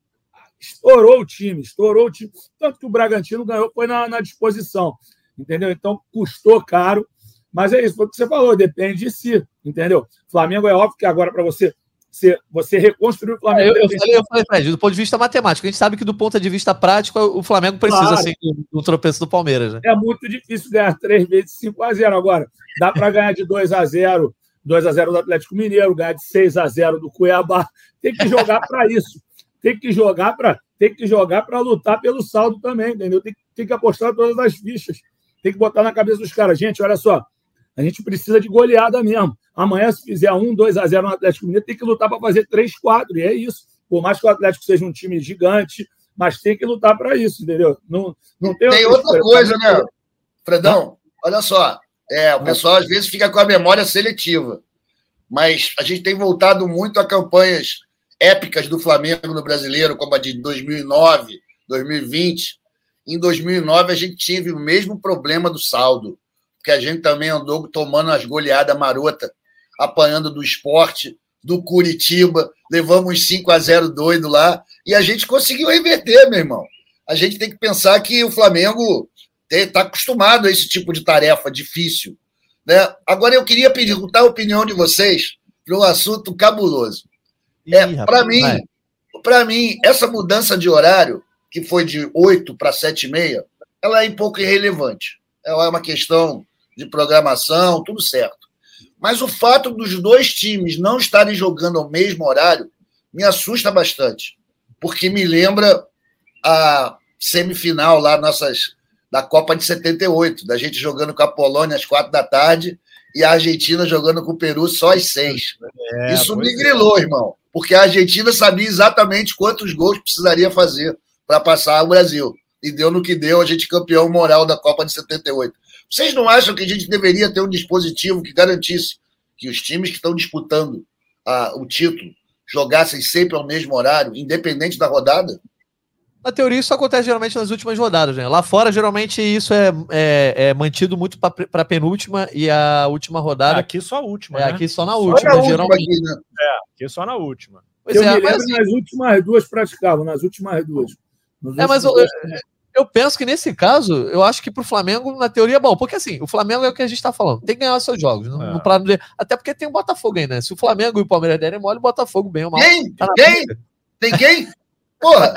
estourou o time, estourou o time. Tanto que o Bragantino ganhou, foi na, na disposição, entendeu? Então, custou caro. Mas é isso, foi o que você falou, depende de si, entendeu? Flamengo é óbvio que agora, para você Você, você reconstruiu o Flamengo. É, eu, eu, falei, eu falei, Fred, do ponto de vista matemático, a gente sabe que do ponto de vista prático, o Flamengo precisa claro. assim, do, tropeço do Palmeiras. Né? É muito difícil ganhar três vezes 5 a 0 Agora, dá para ganhar de 2 a 0 2 a 0 do Atlético Mineiro, ganhar de 6 a 0 do Cuiabá. Tem que jogar para isso. Tem que jogar para tem que jogar para lutar pelo saldo também, entendeu? Tem, tem que apostar todas as fichas. Tem que botar na cabeça dos caras. Gente, olha só, a gente precisa de goleada mesmo. Amanhã, se fizer um, 2 a 0 no Atlético Mineiro, tem que lutar para fazer 3, 4. E é isso. Por mais que o Atlético seja um time gigante, mas tem que lutar para isso, entendeu? Não, não tem, tem outra coisa, né, Fredão? Olha só. É, o pessoal às vezes fica com a memória seletiva. Mas a gente tem voltado muito a campanhas épicas do Flamengo no brasileiro, como a de 2009, 2020. Em 2009, a gente tive o mesmo problema do saldo, porque a gente também andou tomando as goleadas marota apanhando do esporte, do Curitiba, levamos 5 a 0 doido lá, e a gente conseguiu reverter, meu irmão. A gente tem que pensar que o Flamengo está acostumado a esse tipo de tarefa difícil. Né? Agora eu queria perguntar a opinião de vocês para um assunto cabuloso. É, para mim, para mim, essa mudança de horário, que foi de 8 para 7 e meia, ela é um pouco irrelevante. Ela é uma questão de programação, tudo certo. Mas o fato dos dois times não estarem jogando ao mesmo horário me assusta bastante, porque me lembra a semifinal lá nossas da Copa de 78, da gente jogando com a Polônia às quatro da tarde e a Argentina jogando com o Peru só às seis. É, Isso me é. grilou, é. irmão, porque a Argentina sabia exatamente quantos gols precisaria fazer para passar o Brasil. E deu no que deu, a gente campeão moral da Copa de 78. Vocês não acham que a gente deveria ter um dispositivo que garantisse que os times que estão disputando a, o título jogassem sempre ao mesmo horário, independente da rodada? Na teoria, isso acontece geralmente nas últimas rodadas, né? Lá fora, geralmente, isso é, é, é mantido muito para a penúltima e a última rodada. É, aqui só a última. É, né? aqui só na só última, na geralmente. Aqui, né? É, aqui só na última. Pois eu é, me lembro, assim, nas últimas duas praticavam, nas últimas duas. é, mas eu, eu penso que nesse caso, eu acho que pro Flamengo, na teoria, é bom. Porque assim, o Flamengo é o que a gente tá falando. Tem que ganhar os seus jogos. É. no plano de... Até porque tem o Botafogo aí, né? Se o Flamengo e o Palmeiras derem mole, o Botafogo bem ou mal. Quem? Tá quem? Tem quem? Porra!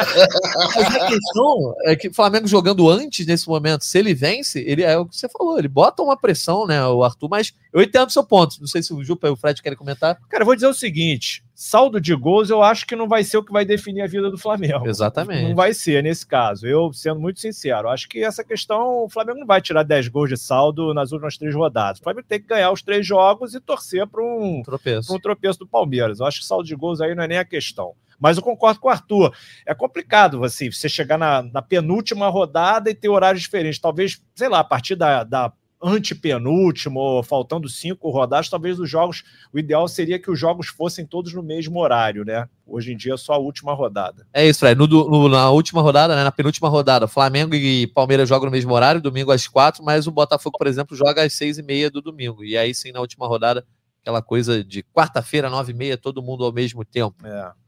Mas a questão é que o Flamengo jogando antes, nesse momento, se ele vence, ele é o que você falou, ele bota uma pressão, né, o Arthur, mas eu entendo o seu ponto. Não sei se o Jupa e o Fred querem comentar. Cara, eu vou dizer o seguinte: saldo de gols eu acho que não vai ser o que vai definir a vida do Flamengo. Exatamente. Não vai ser nesse caso. Eu, sendo muito sincero, acho que essa questão, o Flamengo não vai tirar 10 gols de saldo nas últimas três rodadas. O Flamengo tem que ganhar os três jogos e torcer para um tropeço. um tropeço do Palmeiras. Eu acho que saldo de gols aí não é nem a questão. Mas eu concordo com o Arthur. É complicado assim, você chegar na, na penúltima rodada e ter horários diferentes. Talvez, sei lá, a partir da, da antepenúltimo, faltando cinco rodadas, talvez os jogos, o ideal seria que os jogos fossem todos no mesmo horário, né? Hoje em dia é só a última rodada. É isso, Fred. No, no, na última rodada, né, na penúltima rodada, Flamengo e Palmeiras jogam no mesmo horário, domingo às quatro, mas o Botafogo, por exemplo, joga às seis e meia do domingo. E aí sim, na última rodada, aquela coisa de quarta-feira, nove e meia, todo mundo ao mesmo tempo. É.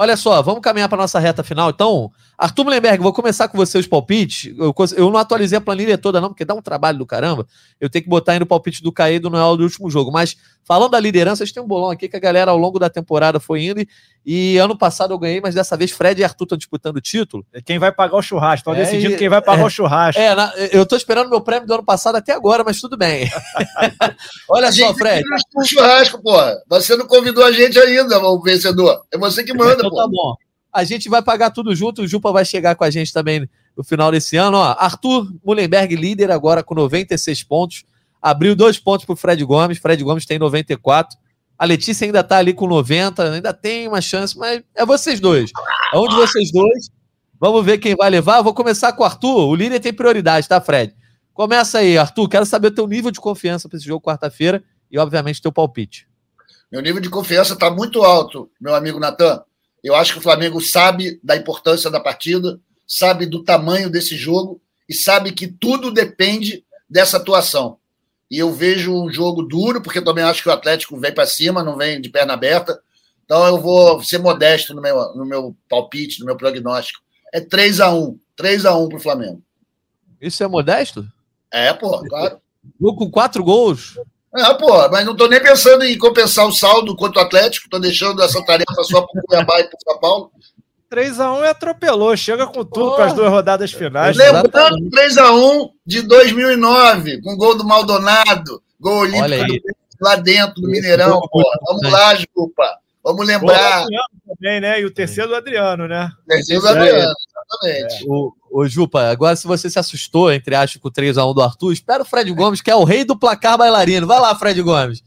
Olha só, vamos caminhar para nossa reta final. Então, Arthur Mullenberg, vou começar com você os palpites. Eu, eu, não atualizei a planilha toda, não, porque dá um trabalho do caramba. Eu tenho que botar aí no palpite do Caí do Noel do último jogo. Mas falando da liderança, a gente tem um bolão aqui que a galera ao longo da temporada foi indo. E ano passado eu ganhei, mas dessa vez Fred e Arthur estão disputando o título. É quem vai pagar o churrasco. Estão é, decidindo quem vai pagar é, o churrasco. É, na, eu estou esperando meu prêmio do ano passado até agora, mas tudo bem. Olha só, Fred. O churrasco, porra. Você não convidou a gente ainda, o vencedor. É você que manda, então, Tá bom. A gente vai pagar tudo junto. O Jupa vai chegar com a gente também no final desse ano. Ó, Arthur Mullenberg, líder agora com 96 pontos. Abriu dois pontos para o Fred Gomes. Fred Gomes tem 94. A Letícia ainda está ali com 90, ainda tem uma chance, mas é vocês dois. É um de vocês dois. Vamos ver quem vai levar. Vou começar com o Arthur. O líder tem prioridade, tá, Fred? Começa aí, Arthur. Quero saber o teu nível de confiança para esse jogo quarta-feira e, obviamente, teu palpite. Meu nível de confiança está muito alto, meu amigo Natan. Eu acho que o Flamengo sabe da importância da partida, sabe do tamanho desse jogo e sabe que tudo depende dessa atuação. E eu vejo um jogo duro, porque também acho que o Atlético vem para cima, não vem de perna aberta. Então eu vou ser modesto no meu, no meu palpite, no meu prognóstico. É 3 a 1 3 a 1 para o Flamengo. Isso é modesto? É, pô, claro. Com quatro gols. Ah, pô, mas não estou nem pensando em compensar o saldo contra o Atlético, estou deixando essa tarefa só para o Cuiabá e para o São Paulo. 3x1 e atropelou, chega com tudo para as duas rodadas finais. Lembrando 3x1 de 2009, com gol do Maldonado, gol olímpico lá dentro do Mineirão. Pô. Vamos lá, Jupa. Vamos lembrar. também, né? E o terceiro do Adriano, né? O terceiro do Adriano, exatamente. É. O, o Jupa, agora se você se assustou, entre aspas, com o 3x1 do Arthur, espera o Fred Gomes, que é o rei do placar bailarino. Vai lá, Fred Gomes.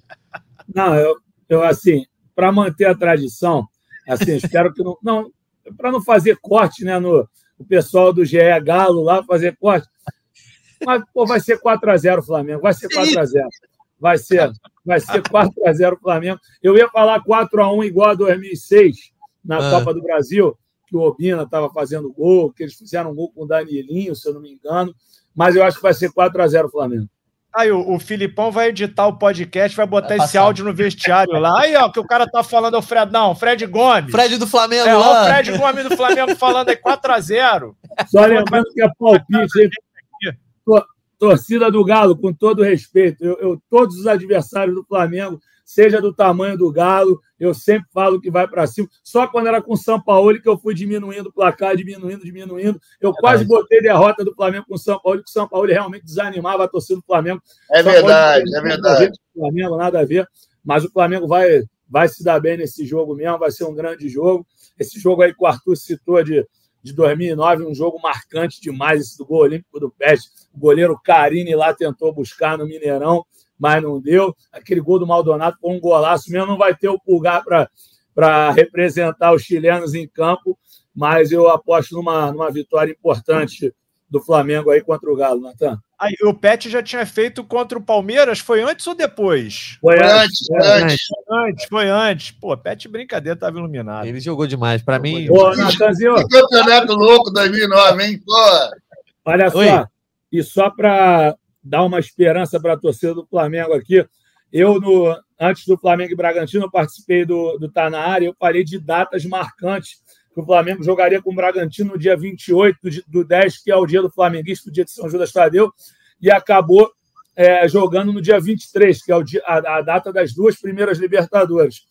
Não, eu, eu assim, para manter a tradição, assim, espero que não. não para não fazer corte, né? No, o pessoal do GE Galo lá fazer corte. Mas, pô, vai ser 4x0 Flamengo, vai ser 4x0. Vai ser, vai ser 4x0 Flamengo. Eu ia falar 4x1 igual a 2006, na ah. Copa do Brasil, que o Obina estava fazendo gol, que eles fizeram um gol com o Danielinho, se eu não me engano. Mas eu acho que vai ser 4x0 Flamengo. Aí o, o Filipão vai editar o podcast, vai botar vai esse áudio no vestiário lá. Aí, ó, que o cara tá falando é o Fred. Não, Fred Gomes. Fred do Flamengo. É, lá. o Fred Gomes do Flamengo falando aí 4x0. Só lembrando que é palpite. Torcida do Galo, com todo respeito, eu, eu, todos os adversários do Flamengo, seja do tamanho do Galo, eu sempre falo que vai para cima. Só quando era com o São Paulo que eu fui diminuindo o placar, diminuindo, diminuindo. Eu é quase botei derrota do Flamengo com o São Paulo, que o São Paulo realmente desanimava a torcida do Flamengo. É São verdade, é verdade. Flamengo, nada a ver. Mas o Flamengo vai, vai se dar bem nesse jogo mesmo, vai ser um grande jogo. Esse jogo aí que o Arthur citou de de 2009, um jogo marcante demais, esse do gol olímpico do Peste. O goleiro Carini lá tentou buscar no Mineirão, mas não deu. Aquele gol do Maldonado foi um golaço mesmo. Não vai ter o pulgar para representar os chilenos em campo, mas eu aposto numa, numa vitória importante do Flamengo aí contra o Galo, Natan. Aí, o Pet já tinha feito contra o Palmeiras, foi antes ou depois? Foi antes, foi antes. Foi antes, foi antes. Pô, Pet brincadeira, tava iluminado. Ele jogou demais, para mim. Pô, Natanzinho. Que campeonato louco 2009, hein? Pô. Olha Oi. só, e só para dar uma esperança para a torcida do Flamengo aqui, eu, no, antes do Flamengo e Bragantino, eu participei do, do Tá na Área, eu falei de datas marcantes que o Flamengo jogaria com o Bragantino no dia 28 do 10, que é o dia do Flamenguista, o dia de São Judas Tadeu, e acabou é, jogando no dia 23, que é o dia, a, a, data das duas primeiras Libertadores.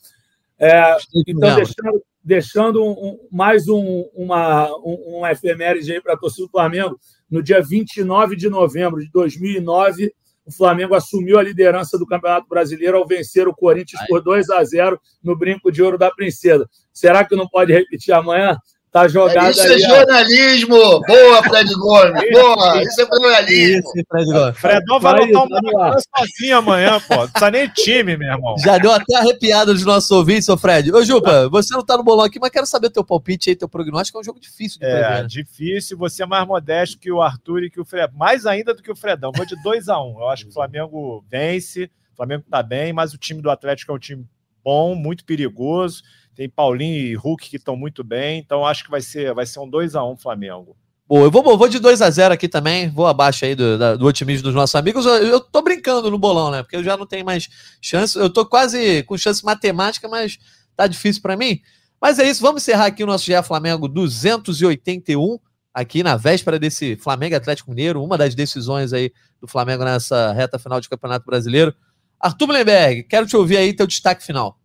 É, então, deixando, deixando um, mais um, uma, um, efeméride aí para a torcida do Flamengo, no dia 29 de novembro de 2009, o Flamengo assumiu a liderança do Campeonato Brasileiro ao vencer o Corinthians por 2 a 0 no Brinco de Ouro da Princesa. Será que não pode repetir amanhã? Tá jogado Isso é aí, é jornalismo! Ó. Boa, Fred Gomes! Boa! Isso é jornalismo! Isso, Fred Gomes. Fredão vai lutar uma sozinho amanhã, pô. Não precisa nem time, meu irmão. Já deu até arrepiado dos nossos ouvintes, ô Fred. Ô, Jupa, você não tá no bolão aqui, mas quero saber teu palpite aí, teu prognóstico. É um jogo difícil de é, prever. É, difícil. Você é mais modesto que o Arthur e que o Fred. Mais ainda do que o Fredão. Vou de 2x1. Um. Eu acho que o Flamengo vence. O Flamengo tá bem, mas o time do Atlético é um time bom, muito perigoso. Tem Paulinho e Hulk que estão muito bem, então acho que vai ser, vai ser um 2 a 1 Flamengo. Bom, eu vou, vou de 2 a 0 aqui também, vou abaixo aí do, do otimismo dos nossos amigos. Eu, eu tô brincando no bolão, né? Porque eu já não tenho mais chance. Eu tô quase com chance matemática, mas tá difícil para mim. Mas é isso, vamos encerrar aqui o nosso GE Flamengo 281, aqui na véspera desse Flamengo Atlético Mineiro, uma das decisões aí do Flamengo nessa reta final de Campeonato Brasileiro. Arthur Blenberg, quero te ouvir aí teu destaque final.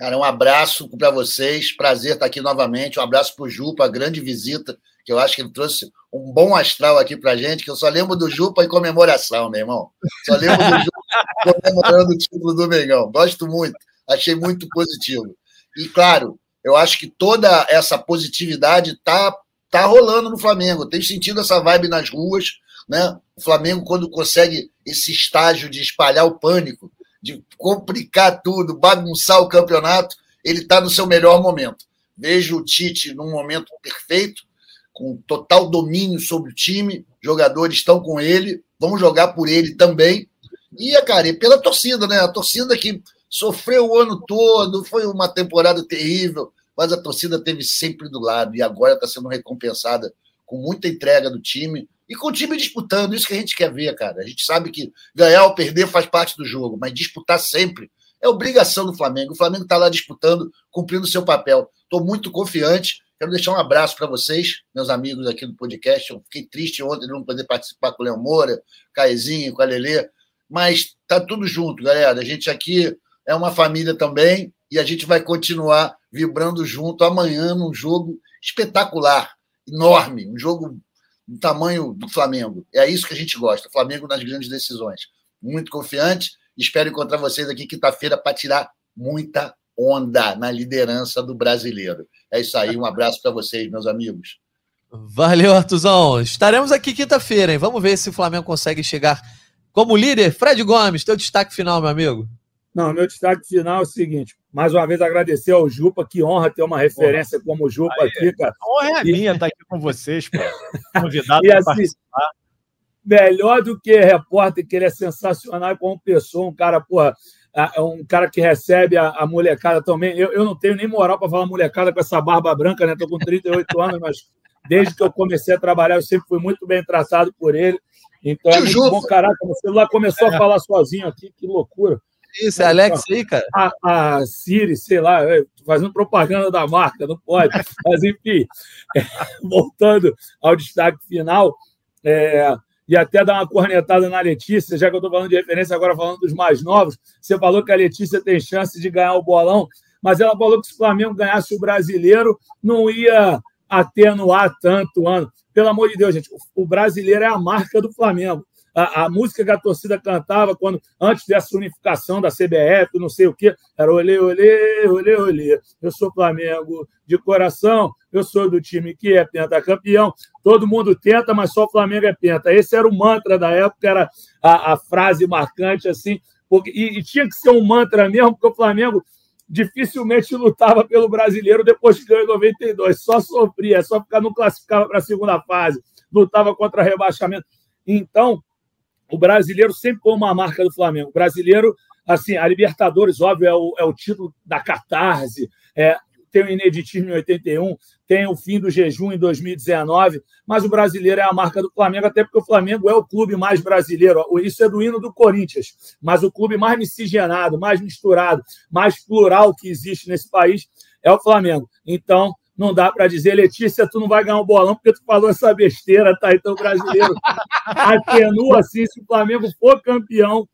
Cara, um abraço para vocês. Prazer estar aqui novamente. Um abraço para o Jupa, grande visita, que eu acho que ele trouxe um bom astral aqui para gente, que eu só lembro do Jupa em comemoração, meu irmão. Só lembro do Jupa comemorando o título do Mengão. Gosto muito. Achei muito positivo. E, claro, eu acho que toda essa positividade tá, tá rolando no Flamengo. Tenho sentido essa vibe nas ruas. Né? O Flamengo, quando consegue esse estágio de espalhar o pânico, de complicar tudo, bagunçar o campeonato, ele está no seu melhor momento. Vejo o Tite num momento perfeito, com total domínio sobre o time, jogadores estão com ele, vão jogar por ele também. E, cara, e pela torcida, né? A torcida que sofreu o ano todo, foi uma temporada terrível, mas a torcida teve sempre do lado e agora está sendo recompensada com muita entrega do time, e com o time disputando, isso que a gente quer ver, cara. A gente sabe que ganhar ou perder faz parte do jogo, mas disputar sempre é obrigação do Flamengo. O Flamengo está lá disputando, cumprindo o seu papel. Estou muito confiante. Quero deixar um abraço para vocês, meus amigos aqui do podcast. Eu fiquei triste ontem de não poder participar com o Léo Moura, Caezinho, com a Lelê. mas tá tudo junto, galera. A gente aqui é uma família também e a gente vai continuar vibrando junto amanhã num jogo espetacular, enorme, um jogo do tamanho do Flamengo. É isso que a gente gosta, Flamengo nas grandes decisões. Muito confiante. Espero encontrar vocês aqui quinta-feira para tirar muita onda na liderança do brasileiro. É isso aí, um abraço para vocês, meus amigos. Valeu, Artuzão. Estaremos aqui quinta-feira, hein? Vamos ver se o Flamengo consegue chegar como líder. Fred Gomes, teu destaque final, meu amigo. Não, meu destaque final é o seguinte: mais uma vez agradecer ao Jupa, que honra ter uma referência Porra. como o Jupa Aí, aqui, cara. A honra é minha estar aqui com vocês, pô. Convidado para assim, participar. Melhor do que repórter, que ele é sensacional como pessoa, um cara, porra, é um cara que recebe a, a molecada também. Eu, eu não tenho nem moral para falar molecada com essa barba branca, né? Estou com 38 anos, mas desde que eu comecei a trabalhar, eu sempre fui muito bem tratado por ele. Então é muito bom, caraca. O celular começou a falar sozinho aqui, que loucura. Isso, é Alex aí, cara? A, a Siri, sei lá, fazendo propaganda da marca, não pode. Mas, enfim, é, voltando ao destaque final, é, e até dar uma cornetada na Letícia, já que eu estou falando de referência, agora falando dos mais novos. Você falou que a Letícia tem chance de ganhar o bolão, mas ela falou que se o Flamengo ganhasse o brasileiro, não ia atenuar tanto o ano. Pelo amor de Deus, gente, o brasileiro é a marca do Flamengo a, a, música que a torcida cantava quando antes dessa unificação da CBF, não sei o quê, era olê, olê, olê, olê. Eu sou Flamengo de coração, eu sou do time que é pentacampeão. Todo mundo tenta, mas só o Flamengo é penta. Esse era o mantra da época, era a, a frase marcante assim, porque, e, e tinha que ser um mantra mesmo, porque o Flamengo dificilmente lutava pelo brasileiro depois que ganhou em 92. Só sofria, só ficar não classificava para a segunda fase, lutava contra rebaixamento. Então, o brasileiro sempre foi uma marca do Flamengo. O brasileiro, assim, a Libertadores, óbvio, é o, é o título da catarse, é, tem o ineditismo em 81, tem o fim do jejum em 2019, mas o brasileiro é a marca do Flamengo, até porque o Flamengo é o clube mais brasileiro. Isso é do hino do Corinthians, mas o clube mais miscigenado, mais misturado, mais plural que existe nesse país é o Flamengo. Então, não dá para dizer, Letícia, tu não vai ganhar um bolão porque tu falou essa besteira, tá? Então o brasileiro atenua assim, se o Flamengo for campeão,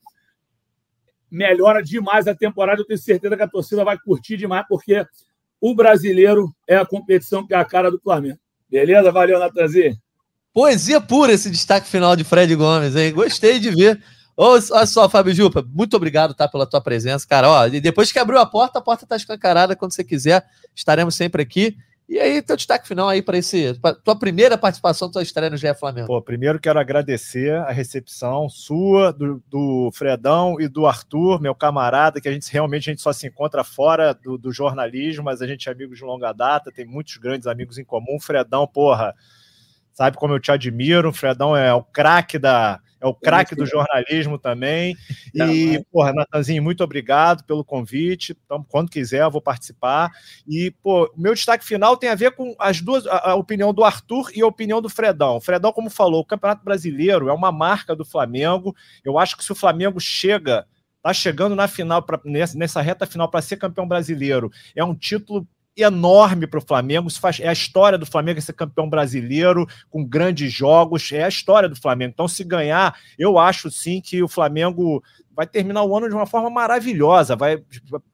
melhora demais a temporada. Eu tenho certeza que a torcida vai curtir demais, porque o brasileiro é a competição que é a cara do Flamengo. Beleza? Valeu, Natanzinho. Poesia pura esse destaque final de Fred Gomes, hein? Gostei de ver. Olha só, Fábio Jupa, muito obrigado tá, pela tua presença, cara. Ó, depois que abriu a porta, a porta está escancarada. Quando você quiser, estaremos sempre aqui. E aí, teu destaque final aí para esse pra tua primeira participação, tua estreia no GE Flamengo. Pô, primeiro quero agradecer a recepção sua, do, do, Fredão e do Arthur, meu camarada, que a gente realmente a gente só se encontra fora do, do jornalismo, mas a gente é amigo de longa data, tem muitos grandes amigos em comum. Fredão, porra, sabe como eu te admiro. O Fredão é o craque da é o craque do jornalismo também. E, porra, Natanzinho, muito obrigado pelo convite. Então, quando quiser, eu vou participar. E, pô, meu destaque final tem a ver com as duas, a, a opinião do Arthur e a opinião do Fredão. O Fredão, como falou, o Campeonato Brasileiro é uma marca do Flamengo. Eu acho que se o Flamengo chega tá chegando na final, pra, nessa, nessa reta final para ser campeão brasileiro. É um título enorme para o Flamengo. Faz, é a história do Flamengo ser campeão brasileiro, com grandes jogos, é a história do Flamengo. Então, se ganhar, eu acho sim que o Flamengo vai terminar o ano de uma forma maravilhosa, vai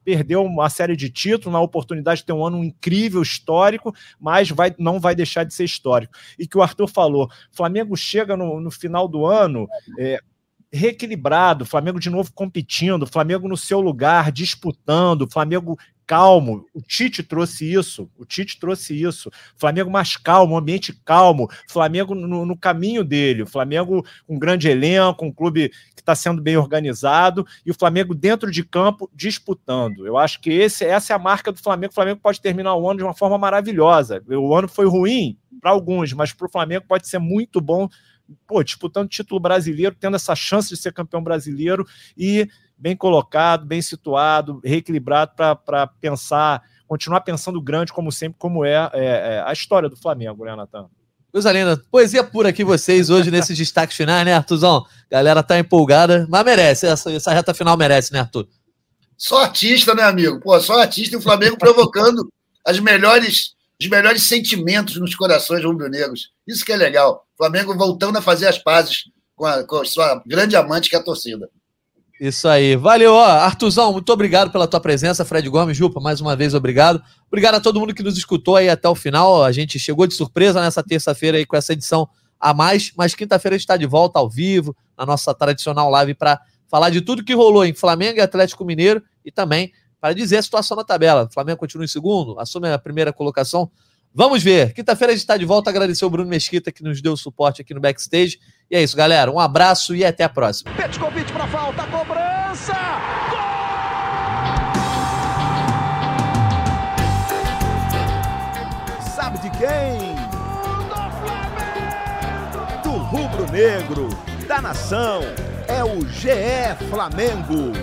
perder uma série de títulos, uma oportunidade de ter um ano incrível, histórico, mas vai, não vai deixar de ser histórico. E que o Arthur falou, Flamengo chega no, no final do ano é, reequilibrado, Flamengo de novo competindo, Flamengo no seu lugar, disputando, Flamengo calmo. O Tite trouxe isso. O Tite trouxe isso. Flamengo mais calmo, ambiente calmo. Flamengo no, no caminho dele. O Flamengo um grande elenco, um clube que está sendo bem organizado e o Flamengo dentro de campo disputando. Eu acho que esse, essa é a marca do Flamengo. O Flamengo pode terminar o ano de uma forma maravilhosa. O ano foi ruim para alguns, mas para o Flamengo pode ser muito bom. Pô, disputando título brasileiro, tendo essa chance de ser campeão brasileiro e bem colocado, bem situado, reequilibrado para pensar, continuar pensando grande, como sempre, como é, é, é a história do Flamengo, né, Natan? Coisa linda. Poesia pura aqui vocês hoje nesses destaques finais, né, Artuzão? Galera tá empolgada, mas merece. Essa, essa reta final merece, né, Arthur? Só artista, né, amigo? Pô, só artista e o Flamengo provocando as melhores, os melhores sentimentos nos corações rubro-negros. Isso que é legal. O Flamengo voltando a fazer as pazes com a, com a sua grande amante que é a torcida. Isso aí. Valeu, ó. Artuzão, muito obrigado pela tua presença. Fred Gomes, Jupa, mais uma vez, obrigado. Obrigado a todo mundo que nos escutou aí até o final. A gente chegou de surpresa nessa terça-feira aí com essa edição a mais, mas quinta-feira a gente está de volta ao vivo, na nossa tradicional live, para falar de tudo que rolou em Flamengo e Atlético Mineiro e também para dizer a situação na tabela. O Flamengo continua em segundo, assume a primeira colocação. Vamos ver. Quinta-feira a gente está de volta. Agradecer o Bruno Mesquita que nos deu o suporte aqui no backstage. E é isso, galera. Um abraço e até a próxima. Petkovic para falta, cobrança! Gol! Sabe de quem? Do Flamengo! Do rubro-negro, da nação. É o GE Flamengo.